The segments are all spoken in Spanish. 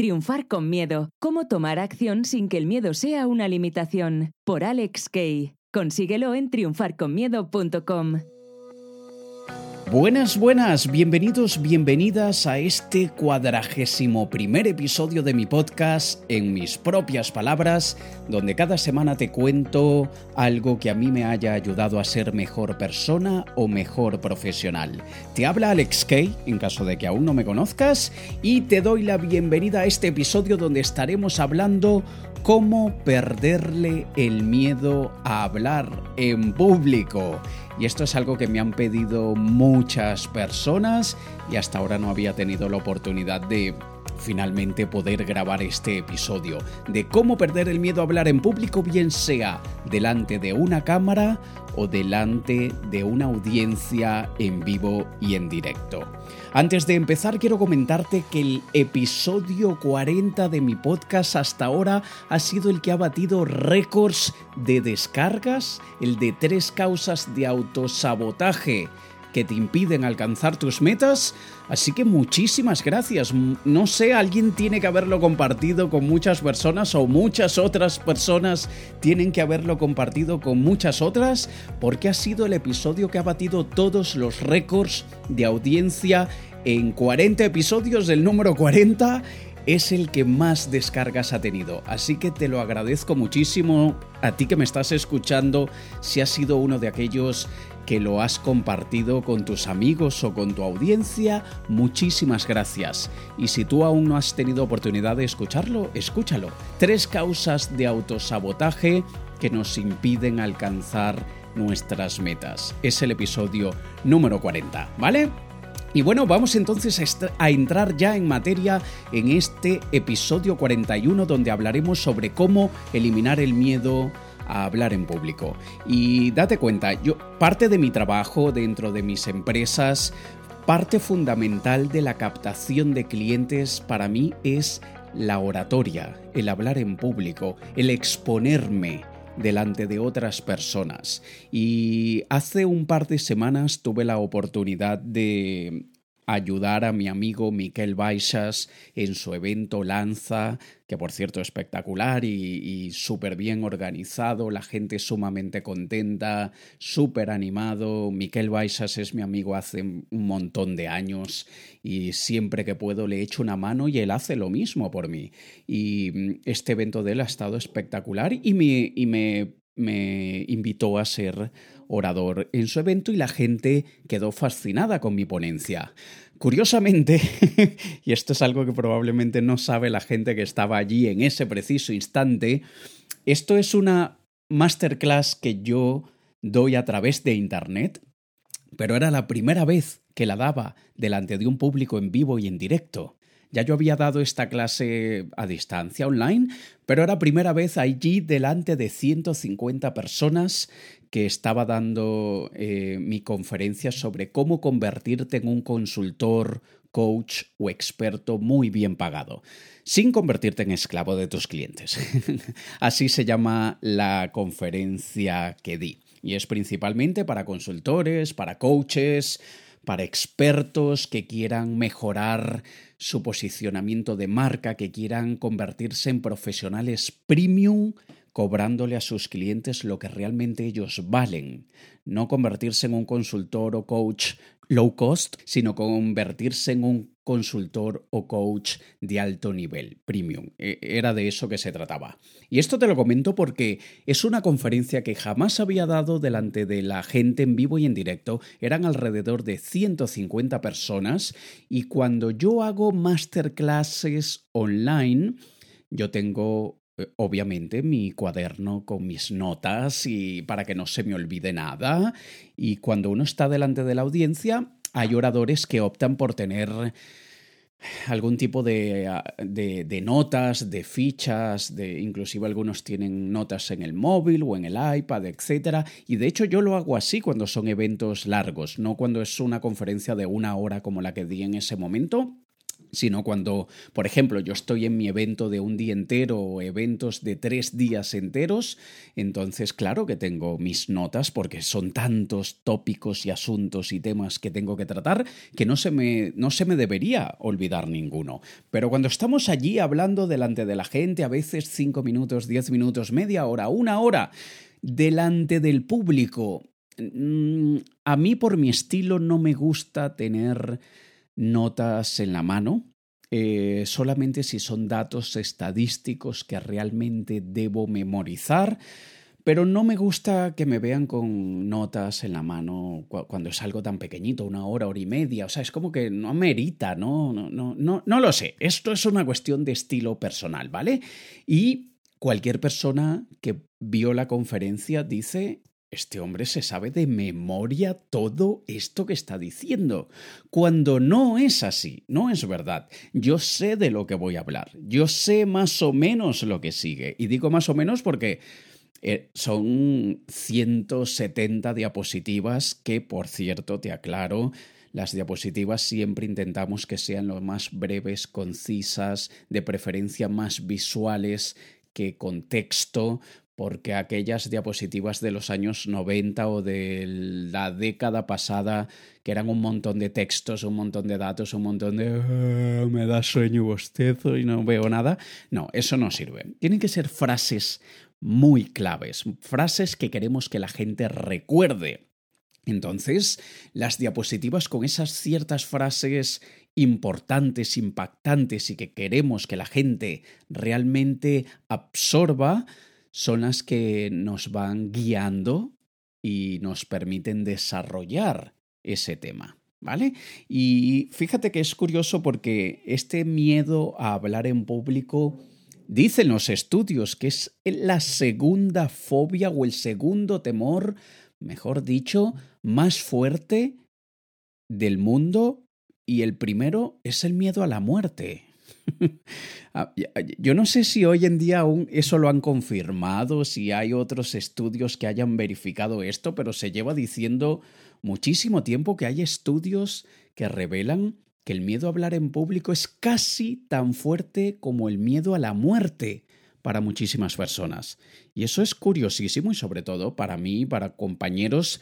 Triunfar con miedo. Cómo tomar acción sin que el miedo sea una limitación. Por Alex Kay. Consíguelo en triunfarconmiedo.com. Buenas, buenas, bienvenidos, bienvenidas a este cuadragésimo primer episodio de mi podcast en mis propias palabras, donde cada semana te cuento algo que a mí me haya ayudado a ser mejor persona o mejor profesional. Te habla Alex Kay, en caso de que aún no me conozcas, y te doy la bienvenida a este episodio donde estaremos hablando cómo perderle el miedo a hablar en público. Y esto es algo que me han pedido muchas personas y hasta ahora no había tenido la oportunidad de finalmente poder grabar este episodio de cómo perder el miedo a hablar en público, bien sea delante de una cámara o delante de una audiencia en vivo y en directo. Antes de empezar quiero comentarte que el episodio 40 de mi podcast hasta ahora ha sido el que ha batido récords de descargas, el de tres causas de autosabotaje que te impiden alcanzar tus metas. Así que muchísimas gracias. No sé, alguien tiene que haberlo compartido con muchas personas o muchas otras personas tienen que haberlo compartido con muchas otras porque ha sido el episodio que ha batido todos los récords de audiencia en 40 episodios del número 40 es el que más descargas ha tenido. Así que te lo agradezco muchísimo a ti que me estás escuchando si has sido uno de aquellos que lo has compartido con tus amigos o con tu audiencia, muchísimas gracias. Y si tú aún no has tenido oportunidad de escucharlo, escúchalo. Tres causas de autosabotaje que nos impiden alcanzar nuestras metas. Es el episodio número 40, ¿vale? Y bueno, vamos entonces a entrar ya en materia en este episodio 41 donde hablaremos sobre cómo eliminar el miedo a hablar en público. Y date cuenta, yo parte de mi trabajo dentro de mis empresas, parte fundamental de la captación de clientes para mí es la oratoria, el hablar en público, el exponerme delante de otras personas. Y hace un par de semanas tuve la oportunidad de ayudar a mi amigo Miquel Baixas en su evento Lanza, que por cierto espectacular y, súper bien organizado, la gente sumamente contenta, súper animado. Miquel Baixas es mi amigo hace un montón de años y siempre que puedo le echo una mano y él hace lo mismo por mí. Y mm, este evento de él ha estado espectacular y me, y me, me invitó a ser orador en su evento y la gente quedó fascinada con mi ponencia. Curiosamente, y esto es algo que probablemente no sabe la gente que estaba allí en ese preciso instante, esto es una masterclass que yo doy a través de Internet, pero era la primera vez que la daba delante de un público en vivo y en directo. Ya yo había dado esta clase a distancia online, pero era primera vez allí delante de 150 personas que estaba dando eh, mi conferencia sobre cómo convertirte en un consultor, coach o experto muy bien pagado, sin convertirte en esclavo de tus clientes. Así se llama la conferencia que di. Y es principalmente para consultores, para coaches, para expertos que quieran mejorar su posicionamiento de marca, que quieran convertirse en profesionales premium cobrándole a sus clientes lo que realmente ellos valen. No convertirse en un consultor o coach low cost, sino convertirse en un consultor o coach de alto nivel, premium. E, era de eso que se trataba. Y esto te lo comento porque es una conferencia que jamás había dado delante de la gente en vivo y en directo. Eran alrededor de 150 personas y cuando yo hago masterclasses online, yo tengo obviamente mi cuaderno con mis notas y para que no se me olvide nada. Y cuando uno está delante de la audiencia, hay oradores que optan por tener algún tipo de, ah, de, notas, de fichas, de inclusive algunos tienen notas en el móvil o en el iPad, etc. Y de hecho yo lo hago así cuando son eventos largos, no cuando es una conferencia de una hora como la que di en ese momento, sino cuando, por ejemplo, yo estoy en mi evento de un día entero o eventos de tres días enteros, entonces claro que tengo mis notas porque son tantos tópicos y asuntos y temas que tengo que tratar que no se me, no se me debería olvidar ninguno. Pero cuando estamos allí hablando delante de la gente, a veces cinco minutos, diez minutos, media hora, una hora, delante del público, mm, a mí por mi estilo no me gusta tener notas en la mano, eh, solamente si son datos estadísticos que realmente debo memorizar, pero no me gusta que me vean con notas en la mano cuando es algo tan pequeñito, una hora, hora y media, o sea, es como que no merita, ¿no? No, no, no, no lo sé, esto es una cuestión de estilo personal, ¿vale? Y cualquier persona que vio la conferencia dice este hombre se sabe de memoria todo esto que está diciendo, cuando no es así, no es verdad. Yo sé de lo que voy a hablar, yo sé más o menos lo que sigue, y digo más o menos porque eh, son 170 diapositivas que, por cierto, te aclaro, las diapositivas siempre intentamos que sean lo más breves, concisas, de preferencia más visuales que con texto, porque aquellas diapositivas de los años 90 o de la década pasada, que eran un montón de textos, un montón de datos, un montón de ah, me da sueño bostezo y no veo nada, no, eso no sirve. Tienen que ser frases muy claves, frases que queremos que la gente recuerde. Entonces, las diapositivas con esas ciertas frases importantes, impactantes y que queremos que la gente realmente absorba, son las que nos van guiando y nos permiten desarrollar ese tema. ¿Vale? Y fíjate que es curioso porque este miedo a hablar en público, dicen los estudios que es la segunda fobia o el segundo temor, mejor dicho, más fuerte del mundo y el primero es el miedo a la muerte. Ah, yo no sé si hoy en día aún eso lo han confirmado, si hay otros estudios que hayan verificado esto, pero se lleva diciendo muchísimo tiempo que hay estudios que revelan que el miedo a hablar en público es casi tan fuerte como el miedo a la muerte para muchísimas personas. Y eso es curiosísimo y sobre todo para mí, para compañeros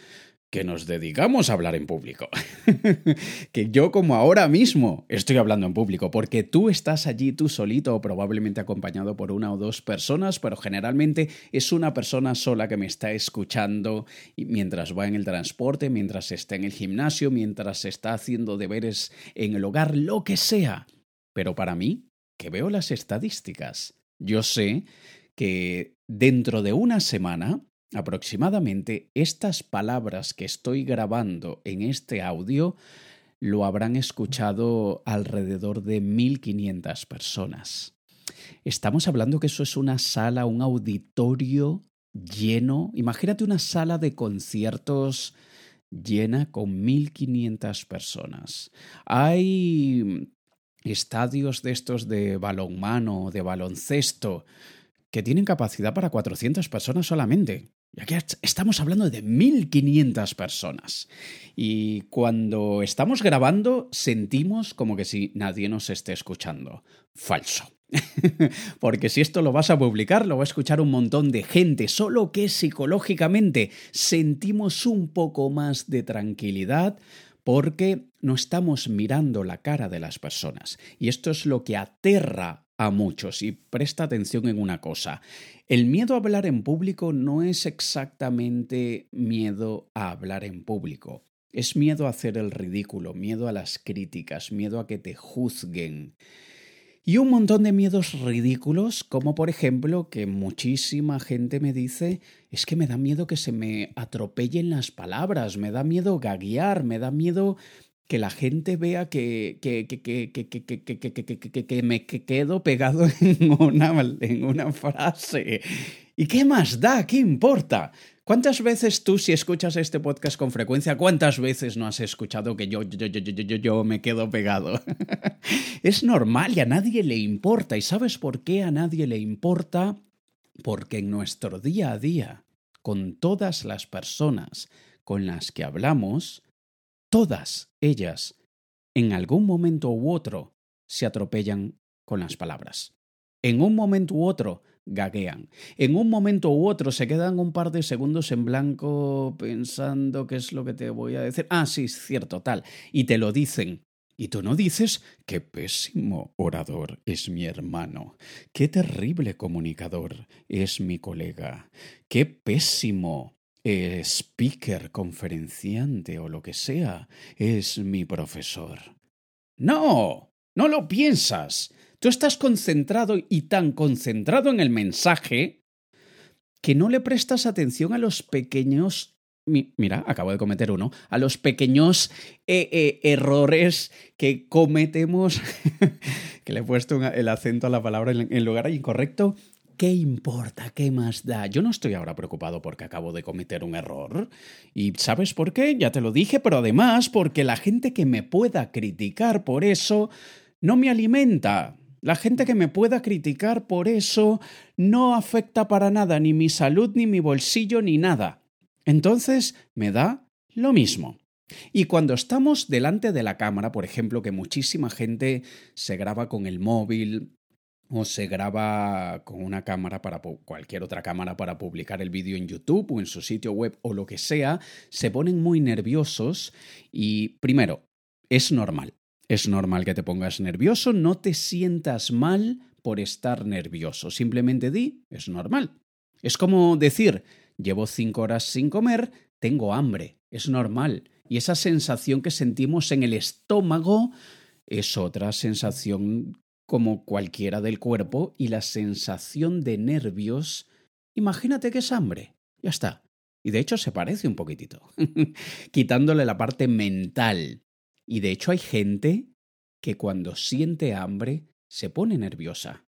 que nos dedicamos a hablar en público. que yo como ahora mismo estoy hablando en público, porque tú estás allí tú solito o probablemente acompañado por una o dos personas, pero generalmente es una persona sola que me está escuchando mientras va en el transporte, mientras está en el gimnasio, mientras está haciendo deberes en el hogar, lo que sea. Pero para mí, que veo las estadísticas, yo sé que dentro de una semana Aproximadamente estas palabras que estoy grabando en este audio lo habrán escuchado alrededor de 1.500 personas. Estamos hablando que eso es una sala, un auditorio lleno. Imagínate una sala de conciertos llena con 1.500 personas. Hay estadios de estos de balonmano, de baloncesto, que tienen capacidad para 400 personas solamente. Y aquí estamos hablando de 1500 personas. Y cuando estamos grabando, sentimos como que si nadie nos esté escuchando. Falso. Porque si esto lo vas a publicar, lo va a escuchar un montón de gente, solo que psicológicamente sentimos un poco más de tranquilidad porque no estamos mirando la cara de las personas. Y esto es lo que aterra a muchos. Y presta atención en una cosa. El miedo a hablar en público no es exactamente miedo a hablar en público. Es miedo a hacer el ridículo, miedo a las críticas, miedo a que te juzguen. Y un montón de miedos ridículos, como por ejemplo que muchísima gente me dice, es que me da miedo que se me atropellen las palabras, me da miedo gaguear, me da miedo que la gente vea que, que, que, que, me quedo pegado en una, en una frase. ¿Y qué más da? ¿Qué importa? ¿Cuántas veces tú, si escuchas este podcast con frecuencia, cuántas veces no has escuchado que yo, yo, yo, yo, yo, yo me quedo pegado? es normal y a nadie le importa. ¿Y sabes por qué a nadie le importa? Porque en nuestro día a día, con todas las personas con las que hablamos, Todas ellas, en algún momento u otro, se atropellan con las palabras. En un momento u otro gaguean. En un momento u otro se quedan un par de segundos en blanco pensando qué es lo que te voy a decir. Ah, sí, es cierto, tal. Y te lo dicen. Y tú no dices, qué pésimo orador es mi hermano, qué terrible comunicador es mi colega, qué pésimo speaker, conferenciante o lo que sea es mi profesor. No, no lo piensas. Tú estás concentrado y tan concentrado en el mensaje que no le prestas atención a los pequeños mira, acabo de cometer uno, a los pequeños eh, eh, errores que cometemos, que le he puesto el acento a la palabra en el lugar incorrecto. ¿Qué importa? ¿Qué más da? Yo no estoy ahora preocupado porque acabo de cometer un error. ¿Y sabes por qué? Ya te lo dije, pero además porque la gente que me pueda criticar por eso no me alimenta. La gente que me pueda criticar por eso no afecta para nada ni mi salud, ni mi bolsillo, ni nada. Entonces me da lo mismo. Y cuando estamos delante de la cámara, por ejemplo, que muchísima gente se graba con el móvil o se graba con una cámara para cualquier otra cámara para publicar el vídeo en YouTube o en su sitio web o lo que sea, se ponen muy nerviosos y primero, es normal. Es normal que te pongas nervioso, no te sientas mal por estar nervioso, simplemente di, es normal. Es como decir, llevo cinco horas sin comer, tengo hambre, es normal. Y esa sensación que sentimos en el estómago es otra sensación como cualquiera del cuerpo y la sensación de nervios, imagínate que es hambre, ya está. Y de hecho se parece un poquitito, quitándole la parte mental. Y de hecho hay gente que cuando siente hambre se pone nerviosa.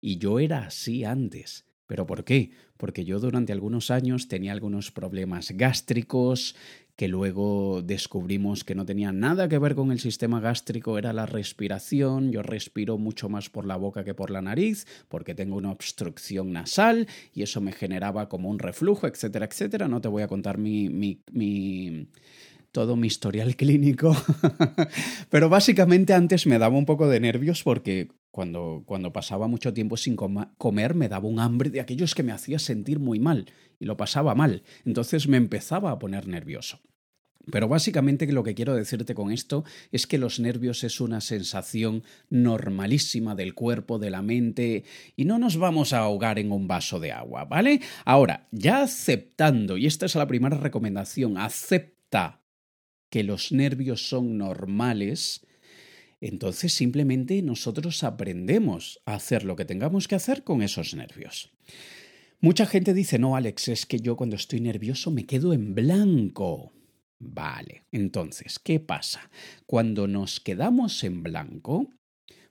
Y yo era así antes. ¿Pero por qué? Porque yo durante algunos años tenía algunos problemas gástricos que luego descubrimos que no tenían nada que ver con el sistema gástrico, era la respiración. Yo respiro mucho más por la boca que por la nariz, porque tengo una obstrucción nasal y eso me generaba como un reflujo, etcétera, etcétera. No te voy a contar mi, mi, mi todo mi historial clínico. Pero básicamente antes me daba un poco de nervios porque cuando, cuando pasaba mucho tiempo sin comer me daba un hambre de aquellos que me hacía sentir muy mal y lo pasaba mal. Entonces me empezaba a poner nervioso. Pero básicamente lo que quiero decirte con esto es que los nervios es una sensación normalísima del cuerpo, de la mente, y no nos vamos a ahogar en un vaso de agua, ¿vale? Ahora, ya aceptando, y esta es la primera recomendación, acepta que los nervios son normales, entonces simplemente nosotros aprendemos a hacer lo que tengamos que hacer con esos nervios. Mucha gente dice, no, Alex, es que yo cuando estoy nervioso me quedo en blanco. Vale, entonces, ¿qué pasa? Cuando nos quedamos en blanco,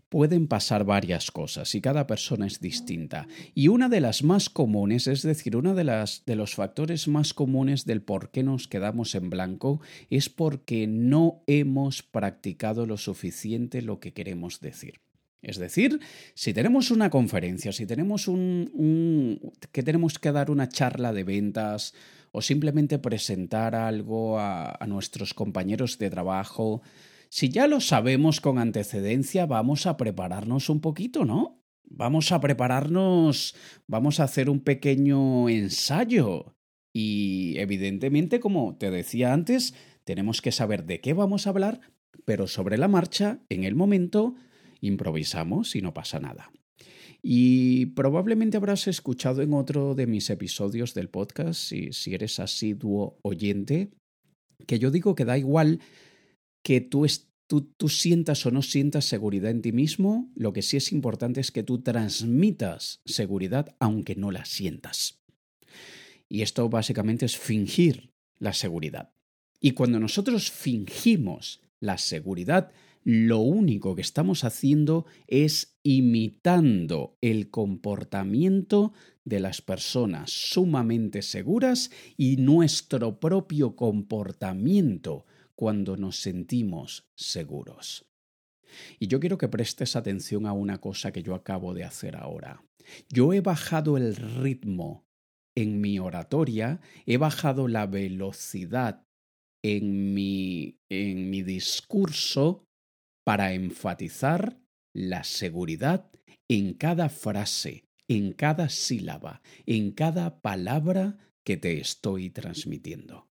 pueden pasar varias cosas y cada persona es distinta. Y una de las más comunes, es decir, uno de, de los factores más comunes del por qué nos quedamos en blanco es porque no hemos practicado lo suficiente lo que queremos decir. Es decir, si tenemos una conferencia, si tenemos un, que tenemos que dar una charla de ventas o simplemente presentar algo a nuestros compañeros de trabajo, si ya lo sabemos con antecedencia, vamos a prepararnos un poquito, ¿no? Vamos a prepararnos, vamos a hacer un pequeño ensayo. Y evidentemente, como te decía antes, tenemos que saber de qué vamos a hablar, pero sobre la marcha, en el momento, improvisamos y no pasa nada. Y probablemente habrás escuchado en otro de mis episodios del podcast, si, si eres asiduo oyente, que yo digo que da igual que tú, tú, sientas o no sientas seguridad en ti mismo, lo que sí es importante es que tú transmitas seguridad aunque no la sientas. Y esto básicamente es fingir la seguridad. Y cuando nosotros fingimos la seguridad, lo único que estamos haciendo es imitando el comportamiento de las personas sumamente seguras y nuestro propio comportamiento cuando nos sentimos seguros. Y yo quiero que prestes atención a una cosa que yo acabo de hacer ahora. Yo he bajado el ritmo en mi oratoria, he bajado la velocidad en mi, en mi discurso para enfatizar la seguridad en cada frase, en cada sílaba, en cada palabra que te estoy transmitiendo.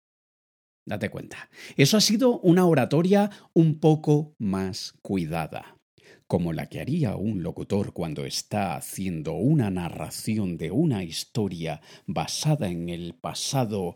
Date cuenta. Eso ha sido una oratoria un poco más cuidada, como la que haría un locutor cuando está haciendo una narración de una historia basada en el pasado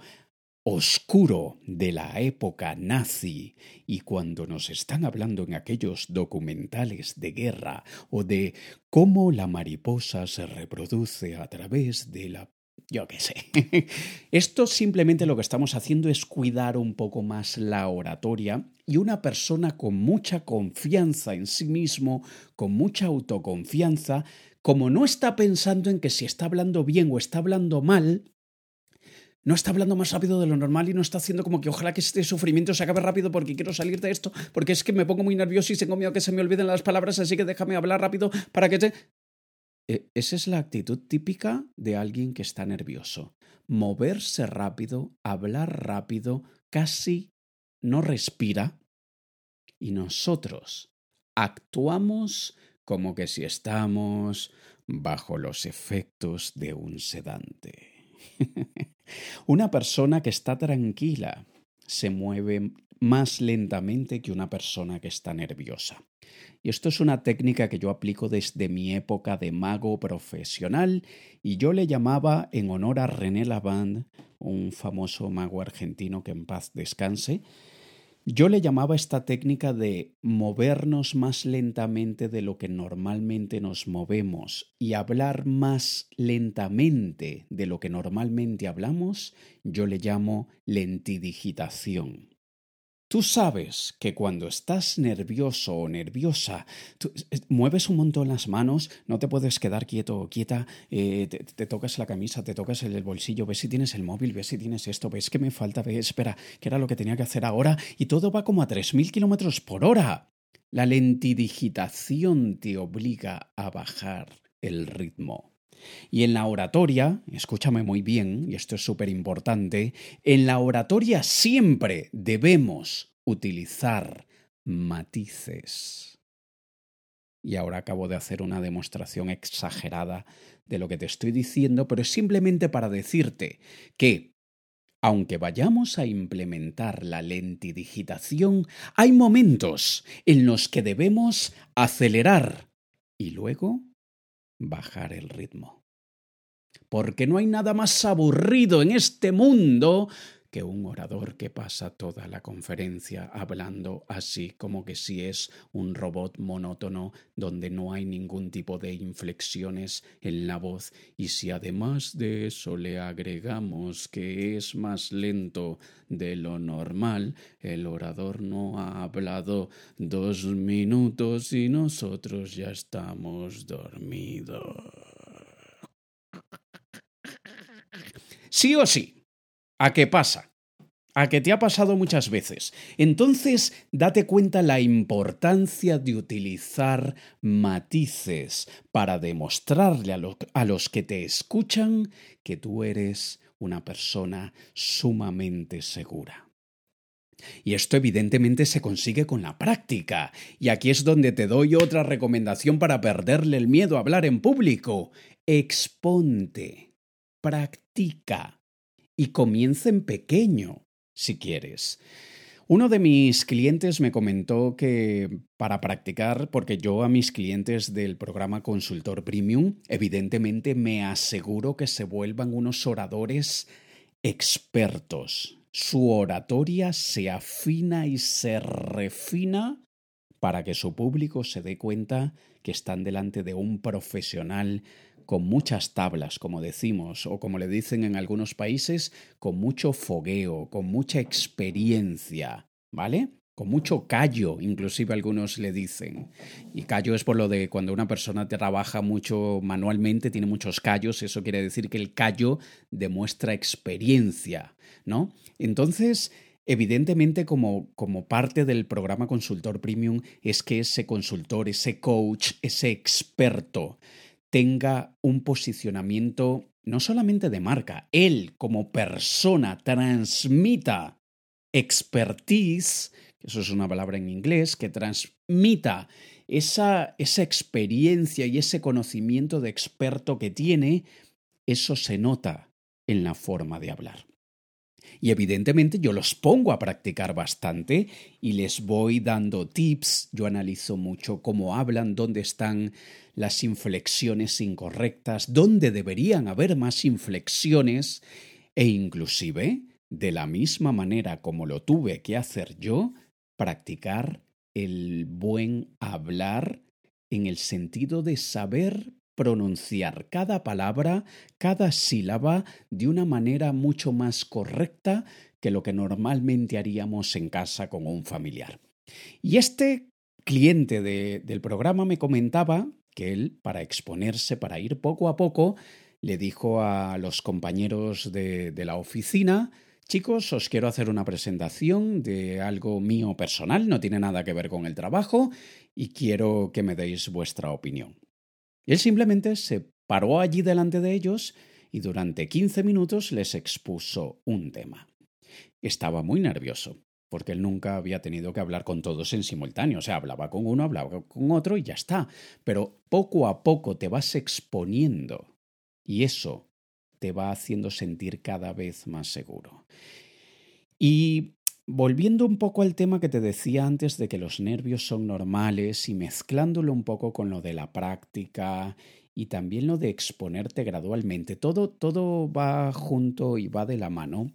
oscuro de la época nazi y cuando nos están hablando en aquellos documentales de guerra o de cómo la mariposa se reproduce a través de la yo qué sé. Esto simplemente lo que estamos haciendo es cuidar un poco más la oratoria y una persona con mucha confianza en sí mismo, con mucha autoconfianza, como no está pensando en que si está hablando bien o está hablando mal, no está hablando más rápido de lo normal y no está haciendo como que ojalá que este sufrimiento se acabe rápido porque quiero salir de esto, porque es que me pongo muy nervioso y tengo miedo que se me olviden las palabras, así que déjame hablar rápido para que te... E, esa es la actitud típica de alguien que está nervioso. Moverse rápido, hablar rápido, casi no respira. Y nosotros actuamos como que si estamos bajo los efectos de un sedante. una persona que está tranquila se mueve más lentamente que una persona que está nerviosa. Y esto es una técnica que yo aplico desde mi época de mago profesional y yo le llamaba en honor a René Lavand, un famoso mago argentino que en paz descanse, yo le llamaba esta técnica de movernos más lentamente de lo que normalmente nos movemos y hablar más lentamente de lo que normalmente hablamos, yo le llamo lentidigitación. Tú sabes que cuando estás nervioso o nerviosa, mueves un montón las manos, no te puedes quedar quieto o quieta, eh, te, tocas la camisa, te tocas el, bolsillo, ves si tienes el móvil, ves si tienes esto, ves que me falta, ves, espera, que era lo que tenía que hacer ahora, y todo va como a 3.000 kilómetros por hora. La lentidigitación te obliga a bajar el ritmo. Y en la oratoria, escúchame muy bien, y esto es súper importante, en la oratoria siempre debemos utilizar matices. Y ahora acabo de hacer una demostración exagerada de lo que te estoy diciendo, pero es simplemente para decirte que, aunque vayamos a implementar la lentidigitación, hay momentos en los que debemos acelerar y luego bajar el ritmo. Porque no hay nada más aburrido en este mundo que un orador que pasa toda la conferencia hablando así como que si es un robot monótono donde no hay ningún tipo de inflexiones en la voz y si además de eso le agregamos que es más lento de lo normal, el orador no ha hablado dos minutos y nosotros ya estamos dormidos. Sí o sí, ¿A qué pasa? A que te ha pasado muchas veces. Entonces, date cuenta la importancia de utilizar matices para demostrarle a, a, los que te escuchan que tú eres una persona sumamente segura. Y esto evidentemente se consigue con la práctica. Y aquí es donde te doy otra recomendación para perderle el miedo a hablar en público. Exponte. Practica y comiencen pequeño, si quieres. Uno de mis clientes me comentó que para practicar, porque yo a mis clientes del programa Consultor Premium, evidentemente me aseguro que se vuelvan unos oradores expertos. Su oratoria se afina y se refina para que su público se dé cuenta que están delante de un profesional con muchas tablas, como decimos, o como le dicen en algunos países, con mucho fogueo, con mucha experiencia, ¿vale? Con mucho callo, inclusive algunos le dicen. Y callo es por lo de cuando una persona trabaja mucho manualmente, tiene muchos callos, eso quiere decir que el callo demuestra experiencia, ¿no? Entonces, Evidentemente, como, como, parte del programa Consultor Premium, es que ese consultor, ese coach, ese experto tenga un posicionamiento no solamente de marca, él como persona transmita expertise, eso es una palabra en inglés, que transmita esa, esa experiencia y ese conocimiento de experto que tiene, eso se nota en la forma de hablar. Y evidentemente yo los pongo a practicar bastante y les voy dando tips, yo analizo mucho cómo hablan, dónde están las inflexiones incorrectas, dónde deberían haber más inflexiones e inclusive, de la misma manera como lo tuve que hacer yo, practicar el buen hablar en el sentido de saber pronunciar cada palabra, cada sílaba de una manera mucho más correcta que lo que normalmente haríamos en casa con un familiar. Y este cliente del programa me comentaba que él, para exponerse, para ir poco a poco, le dijo a los compañeros de, la oficina, Chicos, os quiero hacer una presentación de algo mío personal, no tiene nada que ver con el trabajo, y quiero que me deis vuestra opinión. Él simplemente se paró allí delante de ellos y durante 15 minutos les expuso un tema. Estaba muy nervioso, porque él nunca había tenido que hablar con todos en simultáneo. O sea, hablaba con uno, hablaba con otro y ya está. Pero poco a poco te vas exponiendo y eso te va haciendo sentir cada vez más seguro. Y Volviendo un poco al tema que te decía antes de que los nervios son normales y mezclándolo un poco con lo de la práctica y también lo de exponerte gradualmente, todo, todo va junto y va de la mano.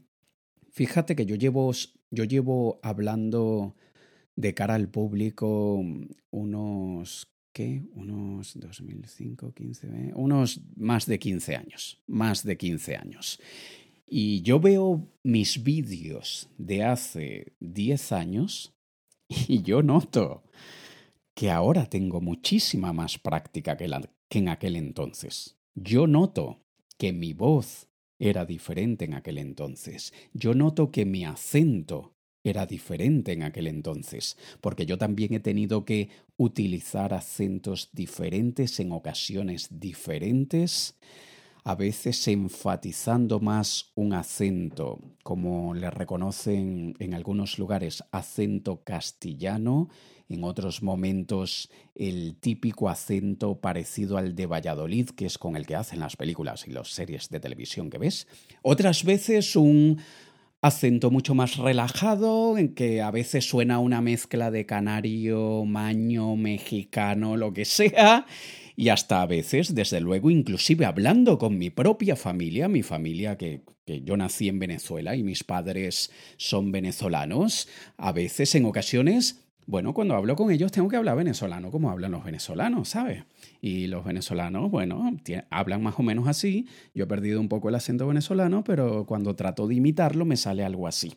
Fíjate que yo llevo, yo llevo hablando de cara al público unos, ¿qué? Unos 2005, 15, unos más de 15 años, más de 15 años. Y yo veo mis vídeos de hace 10 años y yo noto que ahora tengo muchísima más práctica que, que en aquel entonces. Yo noto que mi voz era diferente en aquel entonces. Yo noto que mi acento era diferente en aquel entonces, porque yo también he tenido que utilizar acentos diferentes en ocasiones diferentes a veces enfatizando más un acento, como le reconocen en algunos lugares acento castellano, en otros momentos el típico acento parecido al de Valladolid, que es con el que hacen las películas y las series de televisión que ves. Otras veces un acento mucho más relajado, en que a veces suena una mezcla de canario, maño, mexicano, lo que sea, y hasta a veces, desde luego, inclusive hablando con mi propia familia, mi familia que, que yo nací en Venezuela y mis padres son venezolanos, a veces en ocasiones bueno, cuando hablo con ellos tengo que hablar venezolano como hablan los venezolanos, ¿sabes? Y los venezolanos, bueno, hablan más o menos así. Yo he perdido un poco el acento venezolano, pero cuando trato de imitarlo me sale algo así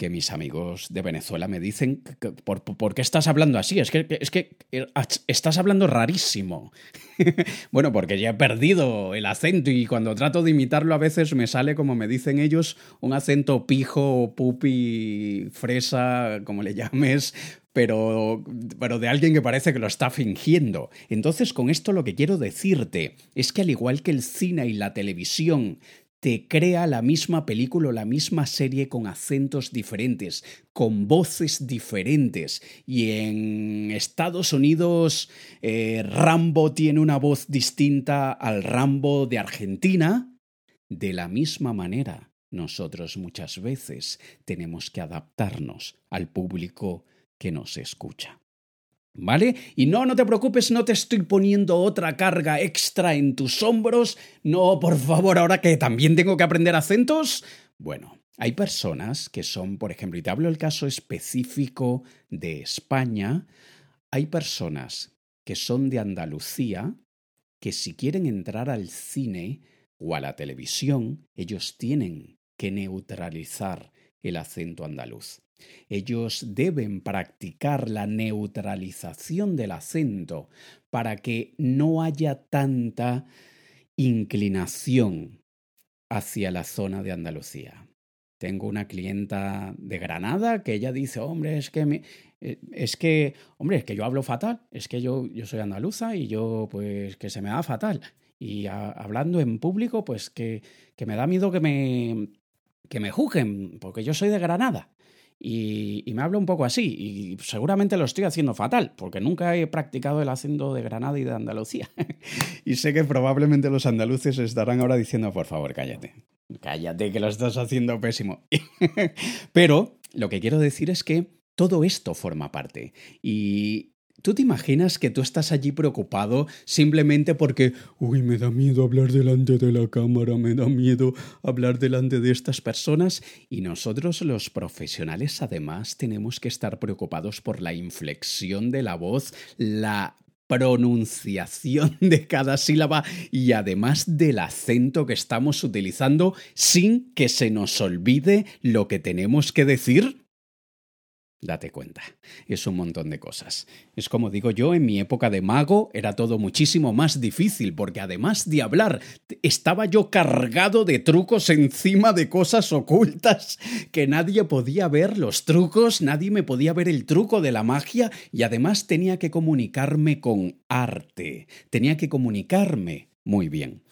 que mis amigos de Venezuela me dicen, ¿por, qué estás hablando así? Es que, es que eh, estás hablando rarísimo. bueno, porque ya he perdido el acento y cuando trato de imitarlo a veces me sale, como me dicen ellos, un acento pijo, pupi, fresa, como le llames, pero, pero de alguien que parece que lo está fingiendo. Entonces, con esto lo que quiero decirte es que al igual que el cine y la televisión te crea la misma película o la misma serie con acentos diferentes, con voces diferentes. Y en Estados Unidos eh, Rambo tiene una voz distinta al Rambo de Argentina. De la misma manera, nosotros muchas veces tenemos que adaptarnos al público que nos escucha. ¿Vale? Y no, no te preocupes, no te estoy poniendo otra carga extra en tus hombros. No, por favor, ahora que también tengo que aprender acentos. Bueno, hay personas que son, por ejemplo, y te hablo el caso específico de España, hay personas que son de Andalucía que si quieren entrar al cine o a la televisión, ellos tienen que neutralizar el acento andaluz. Ellos deben practicar la neutralización del acento para que no haya tanta inclinación hacia la zona de Andalucía. Tengo una clienta de Granada que ella dice, hombre, es que eh, es que, hombre, es que yo hablo fatal, es que yo, yo soy andaluza y yo, pues, que se me da fatal. Y hablando en público, pues que, que me da miedo que me, que me juzguen, porque yo soy de Granada. Y, me habla un poco así. Y seguramente lo estoy haciendo fatal, porque nunca he practicado el acento de Granada y de Andalucía. y sé que probablemente los andaluces estarán ahora diciendo, por favor, cállate. Cállate, que lo estás haciendo pésimo. Pero lo que quiero decir es que todo esto forma parte. Y, ¿Tú te imaginas que tú estás allí preocupado simplemente porque, uy, me da miedo hablar delante de la cámara, me da miedo hablar delante de estas personas? Y nosotros los profesionales además tenemos que estar preocupados por la inflexión de la voz, la pronunciación de cada sílaba y además del acento que estamos utilizando sin que se nos olvide lo que tenemos que decir? Date cuenta, es un montón de cosas. Es como digo yo, en mi época de mago era todo muchísimo más difícil, porque además de hablar, estaba yo cargado de trucos encima de cosas ocultas, que nadie podía ver los trucos, nadie me podía ver el truco de la magia, y además tenía que comunicarme con arte, tenía que comunicarme muy bien.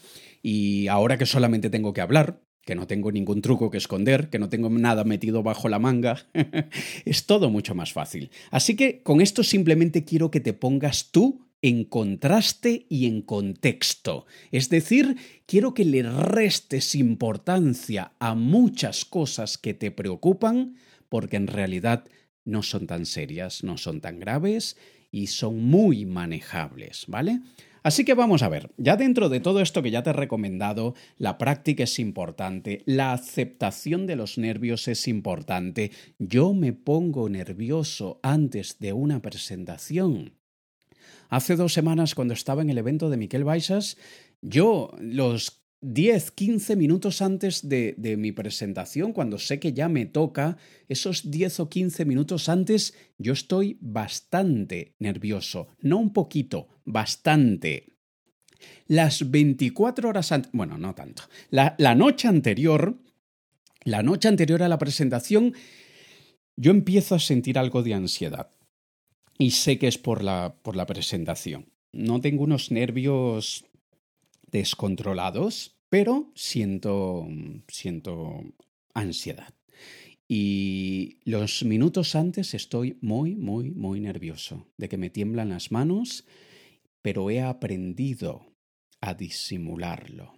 Y ahora que solamente tengo que hablar, que no tengo ningún truco que esconder, que no tengo nada metido bajo la manga, es todo mucho más fácil. Así que con esto simplemente quiero que te pongas tú en contraste y en contexto. Es decir, quiero que le restes importancia a muchas cosas que te preocupan porque en realidad no son tan serias, no son tan graves y son muy manejables, ¿vale? Así que vamos a ver, ya dentro de todo esto que ya te he recomendado, la práctica es importante, la aceptación de los nervios es importante, yo me pongo nervioso antes de una presentación. Hace dos semanas cuando estaba en el evento de Miquel Baixas, yo los 10, 15 minutos antes de, mi presentación, cuando sé que ya me toca, esos 10 o 15 minutos antes, yo estoy bastante nervioso. No un poquito, bastante. Las 24 horas antes, bueno, no tanto. La, la noche anterior, la noche anterior a la presentación, yo empiezo a sentir algo de ansiedad. Y sé que es por la, por la presentación. No tengo unos nervios descontrolados, pero siento, siento ansiedad. Y los minutos antes estoy muy, muy, muy nervioso, de que me tiemblan las manos, pero he aprendido a disimularlo.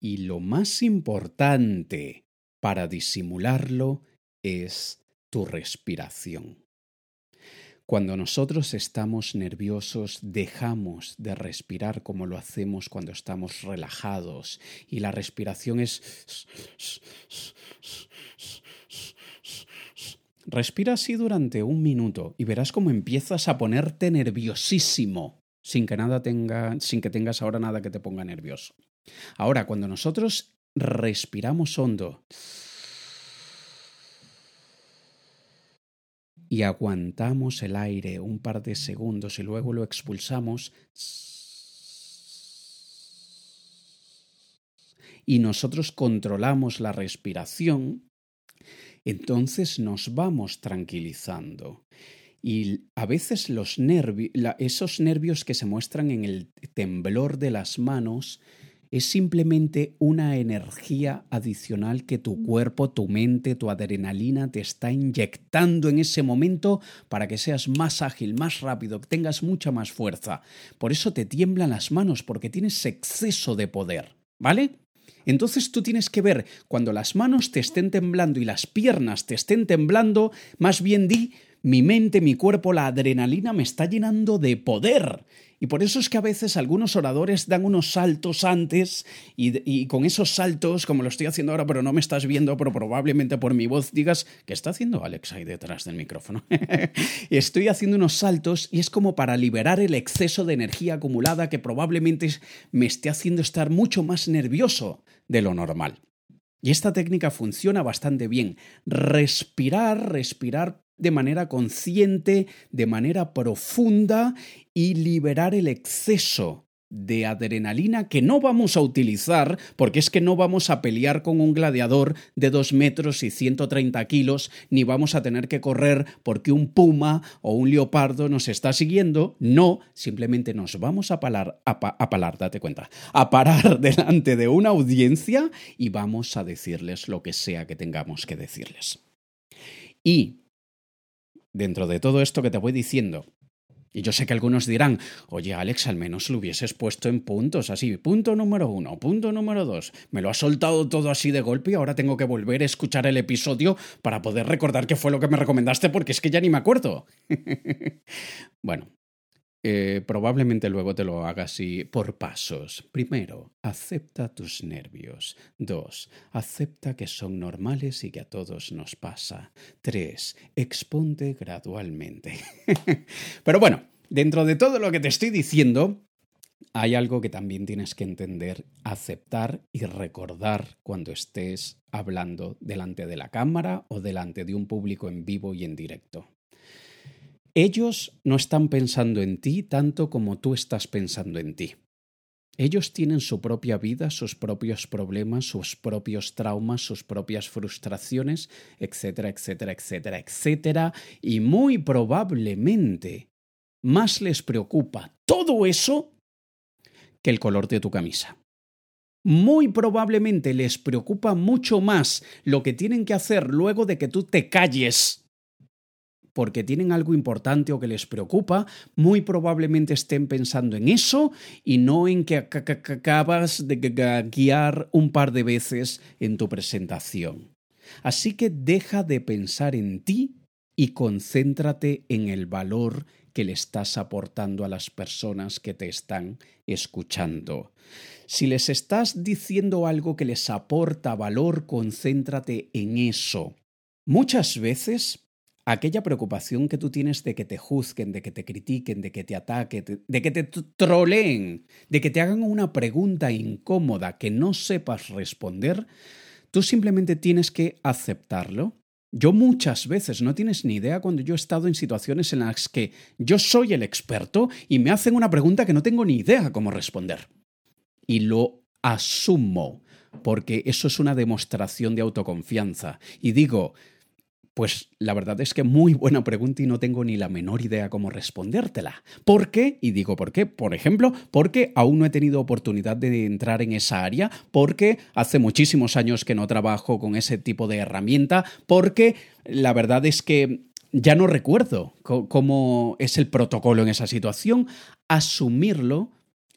Y lo más importante para disimularlo es tu respiración. Cuando nosotros estamos nerviosos, dejamos de respirar como lo hacemos cuando estamos relajados. Y la respiración es... Respira así durante un minuto y verás cómo empiezas a ponerte nerviosísimo sin que nada tenga, sin que tengas ahora nada que te ponga nervioso. Ahora, cuando nosotros respiramos hondo, y aguantamos el aire un par de segundos y luego lo expulsamos y nosotros controlamos la respiración, entonces nos vamos tranquilizando. Y a veces los esos nervios que se muestran en el temblor de las manos, es simplemente una energía adicional que tu cuerpo, tu mente, tu adrenalina te está inyectando en ese momento para que seas más ágil, más rápido, que tengas mucha más fuerza. Por eso te tiemblan las manos, porque tienes exceso de poder, ¿vale? Entonces tú tienes que ver cuando las manos te estén temblando y las piernas te estén temblando, más bien di, mi mente, mi cuerpo, la adrenalina me está llenando de poder y por eso es que a veces algunos oradores dan unos saltos antes y, con esos saltos, como lo estoy haciendo ahora, pero no me estás viendo, pero probablemente por mi voz digas, ¿qué está haciendo Alex ahí detrás del micrófono? estoy haciendo unos saltos y es como para liberar el exceso de energía acumulada que probablemente me esté haciendo estar mucho más nervioso de lo normal. Y esta técnica funciona bastante bien. Respirar, respirar de manera consciente, de manera profunda y liberar el exceso de adrenalina que no vamos a utilizar porque es que no vamos a pelear con un gladiador de 2 metros y 130 kilos ni vamos a tener que correr porque un puma o un leopardo nos está siguiendo. No, simplemente nos vamos a parar, a, a parar, date cuenta, a parar delante de una audiencia y vamos a decirles lo que sea que tengamos que decirles. Y dentro de todo esto que te voy diciendo, y yo sé que algunos dirán, oye Alex, al menos lo hubieses puesto en puntos, así, punto número uno, punto número dos. Me lo ha soltado todo así de golpe y ahora tengo que volver a escuchar el episodio para poder recordar qué fue lo que me recomendaste porque es que ya ni me acuerdo. bueno, eh, probablemente luego te lo hagas así por pasos. Primero, acepta tus nervios. Dos, acepta que son normales y que a todos nos pasa. Tres, exponte gradualmente. Pero bueno, dentro de todo lo que te estoy diciendo, hay algo que también tienes que entender, aceptar y recordar cuando estés hablando delante de la cámara o delante de un público en vivo y en directo. Ellos no están pensando en ti tanto como tú estás pensando en ti. Ellos tienen su propia vida, sus propios problemas, sus propios traumas, sus propias frustraciones, etcétera, etcétera, etcétera, etcétera, y muy probablemente más les preocupa todo eso que el color de tu camisa. Muy probablemente les preocupa mucho más lo que tienen que hacer luego de que tú te calles porque tienen algo importante o que les preocupa, muy probablemente estén pensando en eso y no en que acabas de guiar un par de veces en tu presentación. Así que deja de pensar en ti y concéntrate en el valor que le estás aportando a las personas que te están escuchando. Si les estás diciendo algo que les aporta valor, concéntrate en eso. Muchas veces aquella preocupación que tú tienes de que te juzguen, de que te critiquen, de que te ataquen, de que te troleen, de que te hagan una pregunta incómoda que no sepas responder, tú simplemente tienes que aceptarlo. Yo muchas veces, no tienes ni idea cuando yo he estado en situaciones en las que yo soy el experto y me hacen una pregunta que no tengo ni idea cómo responder. Y lo asumo, porque eso es una demostración de autoconfianza. Y digo, pues la verdad es que muy buena pregunta y no tengo ni la menor idea cómo respondértela. ¿Por qué? Y digo por qué. Por ejemplo, porque aún no he tenido oportunidad de entrar en esa área, porque hace muchísimos años que no trabajo con ese tipo de herramienta, porque la verdad es que ya no recuerdo cómo es el protocolo en esa situación. Asumirlo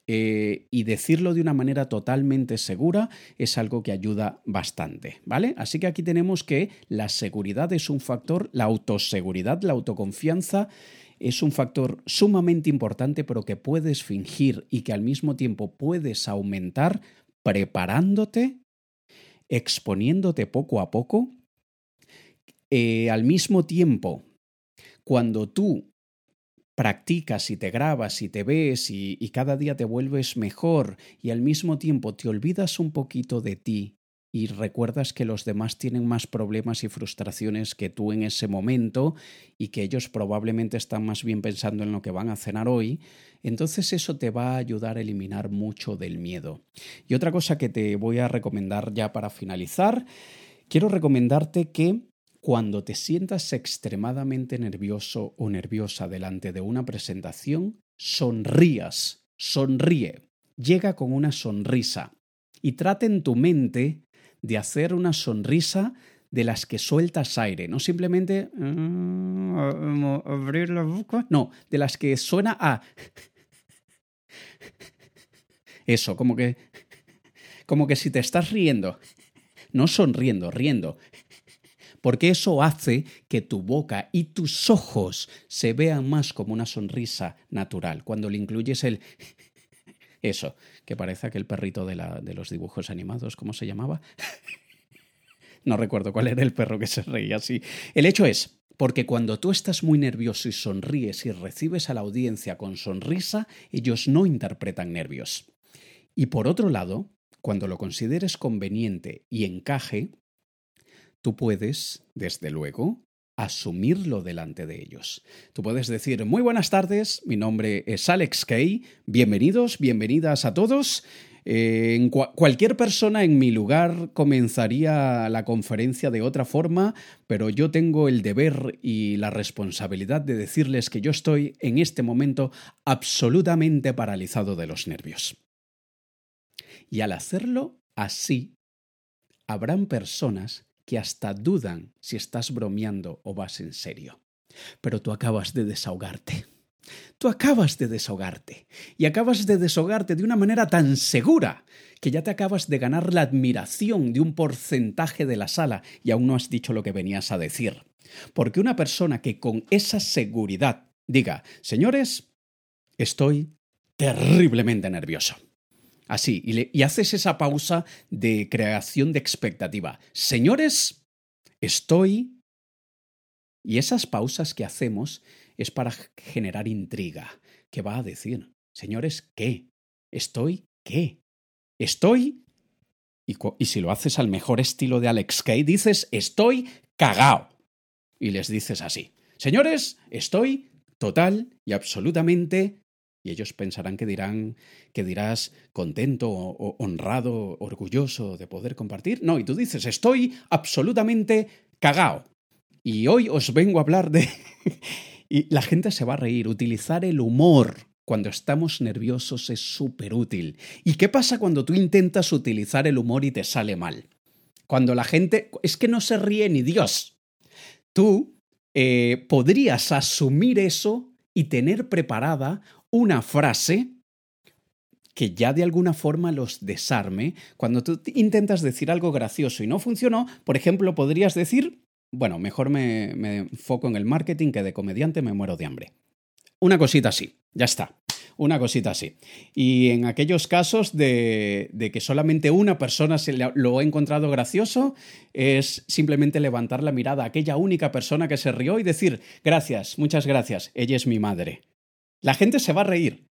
eh, y decirlo de una manera totalmente segura es algo que ayuda bastante, ¿vale? Así que aquí tenemos que la seguridad es un factor, la autoseguridad, la autoconfianza es un factor sumamente importante, pero que puedes fingir y que al mismo tiempo puedes aumentar preparándote, exponiéndote poco a poco. Eh, al mismo tiempo, cuando tú practicas y te grabas y te ves y, cada día te vuelves mejor y al mismo tiempo te olvidas un poquito de ti y recuerdas que los demás tienen más problemas y frustraciones que tú en ese momento y que ellos probablemente están más bien pensando en lo que van a cenar hoy, entonces eso te va a ayudar a eliminar mucho del miedo. Y otra cosa que te voy a recomendar ya para finalizar, quiero recomendarte que cuando te sientas extremadamente nervioso o nerviosa delante de una presentación, sonrías, sonríe, llega con una sonrisa y trate en tu mente de hacer una sonrisa de las que sueltas aire, no simplemente ah, abrir la boca, no, de las que suena a eso, como que como que si te estás riendo, no sonriendo, riendo, porque eso hace que tu boca y tus ojos se vean más como una sonrisa natural. Cuando le incluyes el... Eso, que parece aquel perrito de, la, de los dibujos animados, ¿cómo se llamaba? no recuerdo cuál era el perro que se reía así. El hecho es, porque cuando tú estás muy nervioso y sonríes y recibes a la audiencia con sonrisa, ellos no interpretan nervios. Y por otro lado, cuando lo consideres conveniente y encaje, tú puedes, desde luego, asumirlo delante de ellos. Tú puedes decir, muy buenas tardes, mi nombre es Alex Kay, bienvenidos, bienvenidas a todos. Eh, cualquier persona en mi lugar comenzaría la conferencia de otra forma, pero yo tengo el deber y la responsabilidad de decirles que yo estoy en este momento absolutamente paralizado de los nervios. Y al hacerlo así, habrán personas que hasta dudan si estás bromeando o vas en serio. Pero tú acabas de desahogarte. Tú acabas de desahogarte y acabas de desahogarte de una manera tan segura que ya te acabas de ganar la admiración de un porcentaje de la sala y aún no has dicho lo que venías a decir. Porque una persona que con esa seguridad diga, señores, estoy terriblemente nervioso. Así, y, haces esa pausa de creación de expectativa. Señores, estoy... Y esas pausas que hacemos es para generar intriga. ¿Qué va a decir? Señores, ¿qué? ¿Estoy qué? ¿Estoy? Y, y si lo haces al mejor estilo de Alex Kay, dices, estoy cagao. Y les dices así, señores, estoy total y absolutamente y ellos pensarán que dirán que dirás contento o honrado, orgulloso de poder compartir. No, y tú dices, estoy absolutamente cagao. Y hoy os vengo a hablar de... y la gente se va a reír. Utilizar el humor cuando estamos nerviosos es súper útil. ¿Y qué pasa cuando tú intentas utilizar el humor y te sale mal? Cuando la gente... Es que no se ríe ni Dios. Tú eh, podrías asumir eso y tener preparada una frase que ya de alguna forma los desarme. Cuando tú intentas decir algo gracioso y no funcionó, por ejemplo, podrías decir, bueno, mejor me, me enfoco en el marketing que de comediante me muero de hambre. Una cosita así, ya está. Una cosita así. Y en aquellos casos de, de, que solamente una persona se lo ha encontrado gracioso, es simplemente levantar la mirada a aquella única persona que se rió y decir, gracias, muchas gracias, ella es mi madre. La gente se va a reír.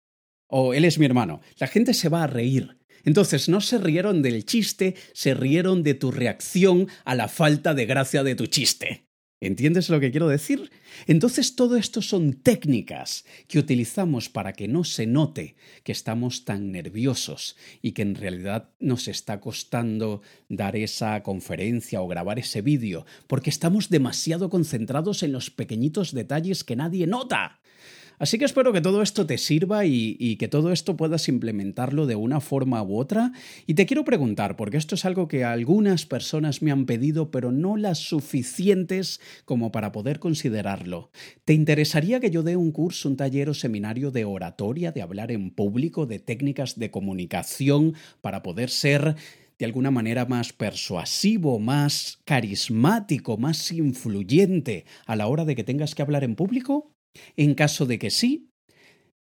O él es mi hermano. La gente se va a reír. Entonces no se rieron del chiste, se rieron de tu reacción a la falta de gracia de tu chiste. ¿Entiendes lo que quiero decir? Entonces todo esto son técnicas que utilizamos para que no se note que estamos tan nerviosos y que en realidad nos está costando dar esa conferencia o grabar ese vídeo, porque estamos demasiado concentrados en los pequeñitos detalles que nadie nota. Así que espero que todo esto te sirva y, que todo esto puedas implementarlo de una forma u otra. Y te quiero preguntar, porque esto es algo que algunas personas me han pedido, pero no las suficientes como para poder considerarlo. ¿Te interesaría que yo dé un curso, un taller o seminario de oratoria, de hablar en público, de técnicas de comunicación para poder ser de alguna manera más persuasivo, más carismático, más influyente a la hora de que tengas que hablar en público? En caso de que sí,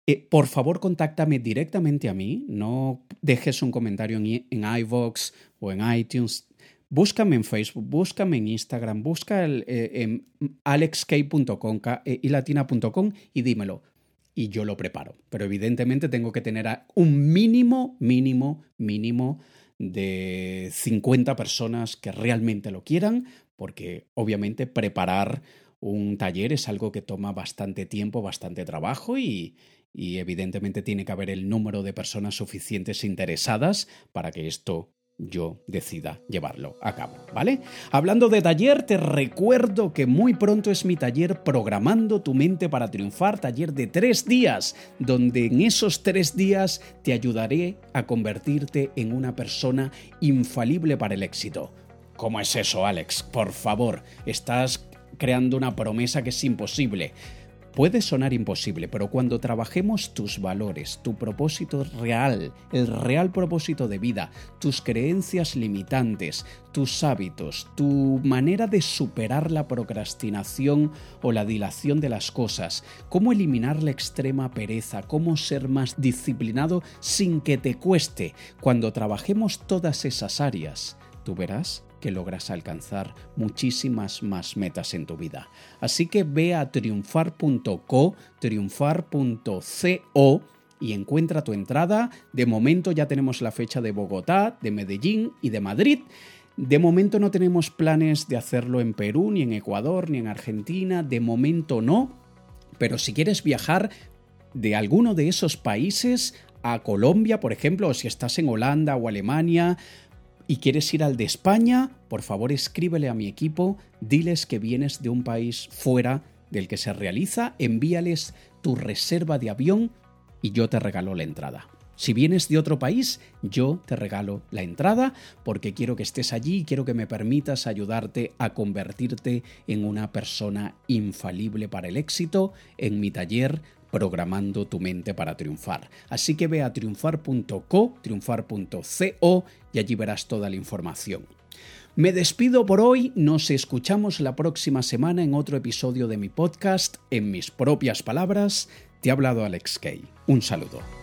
eh, por favor contáctame directamente a mí, no dejes un comentario en, en iVoox o en iTunes. Búscame en Facebook, búscame en Instagram, busca el, eh, en alexk.com eh, y latina.com y dímelo. Y yo lo preparo. Pero evidentemente tengo que tener un mínimo, mínimo, mínimo de 50 personas que realmente lo quieran, porque obviamente preparar un taller es algo que toma bastante tiempo, bastante trabajo y, y evidentemente tiene que haber el número de personas suficientes interesadas para que esto yo decida llevarlo a cabo, ¿vale? Hablando de taller, te recuerdo que muy pronto es mi taller Programando tu mente para triunfar, taller de tres días, donde en esos tres días te ayudaré a convertirte en una persona infalible para el éxito. ¿Cómo es eso, Alex? Por favor, estás creando una promesa que es imposible. Puede sonar imposible, pero cuando trabajemos tus valores, tu propósito real, el real propósito de vida, tus creencias limitantes, tus hábitos, tu manera de superar la procrastinación o la dilación de las cosas, cómo eliminar la extrema pereza, cómo ser más disciplinado sin que te cueste, cuando trabajemos todas esas áreas, tú verás que logras alcanzar muchísimas más metas en tu vida. Así que ve a triunfar.co, triunfar.co y encuentra tu entrada. De momento ya tenemos la fecha de Bogotá, de Medellín y de Madrid. De momento no tenemos planes de hacerlo en Perú, ni en Ecuador, ni en Argentina. De momento no. Pero si quieres viajar de alguno de esos países a Colombia, por ejemplo, o si estás en Holanda o Alemania, y quieres ir al de España, por favor escríbele a mi equipo, diles que vienes de un país fuera del que se realiza, envíales tu reserva de avión y yo te regalo la entrada. Si vienes de otro país, yo te regalo la entrada porque quiero que estés allí y quiero que me permitas ayudarte a convertirte en una persona infalible para el éxito en mi taller programando tu mente para triunfar. Así que ve a triunfar.co, triunfar.co y allí verás toda la información. Me despido por hoy, nos escuchamos la próxima semana en otro episodio de mi podcast, en mis propias palabras. Te ha hablado Alex Kay. Un saludo.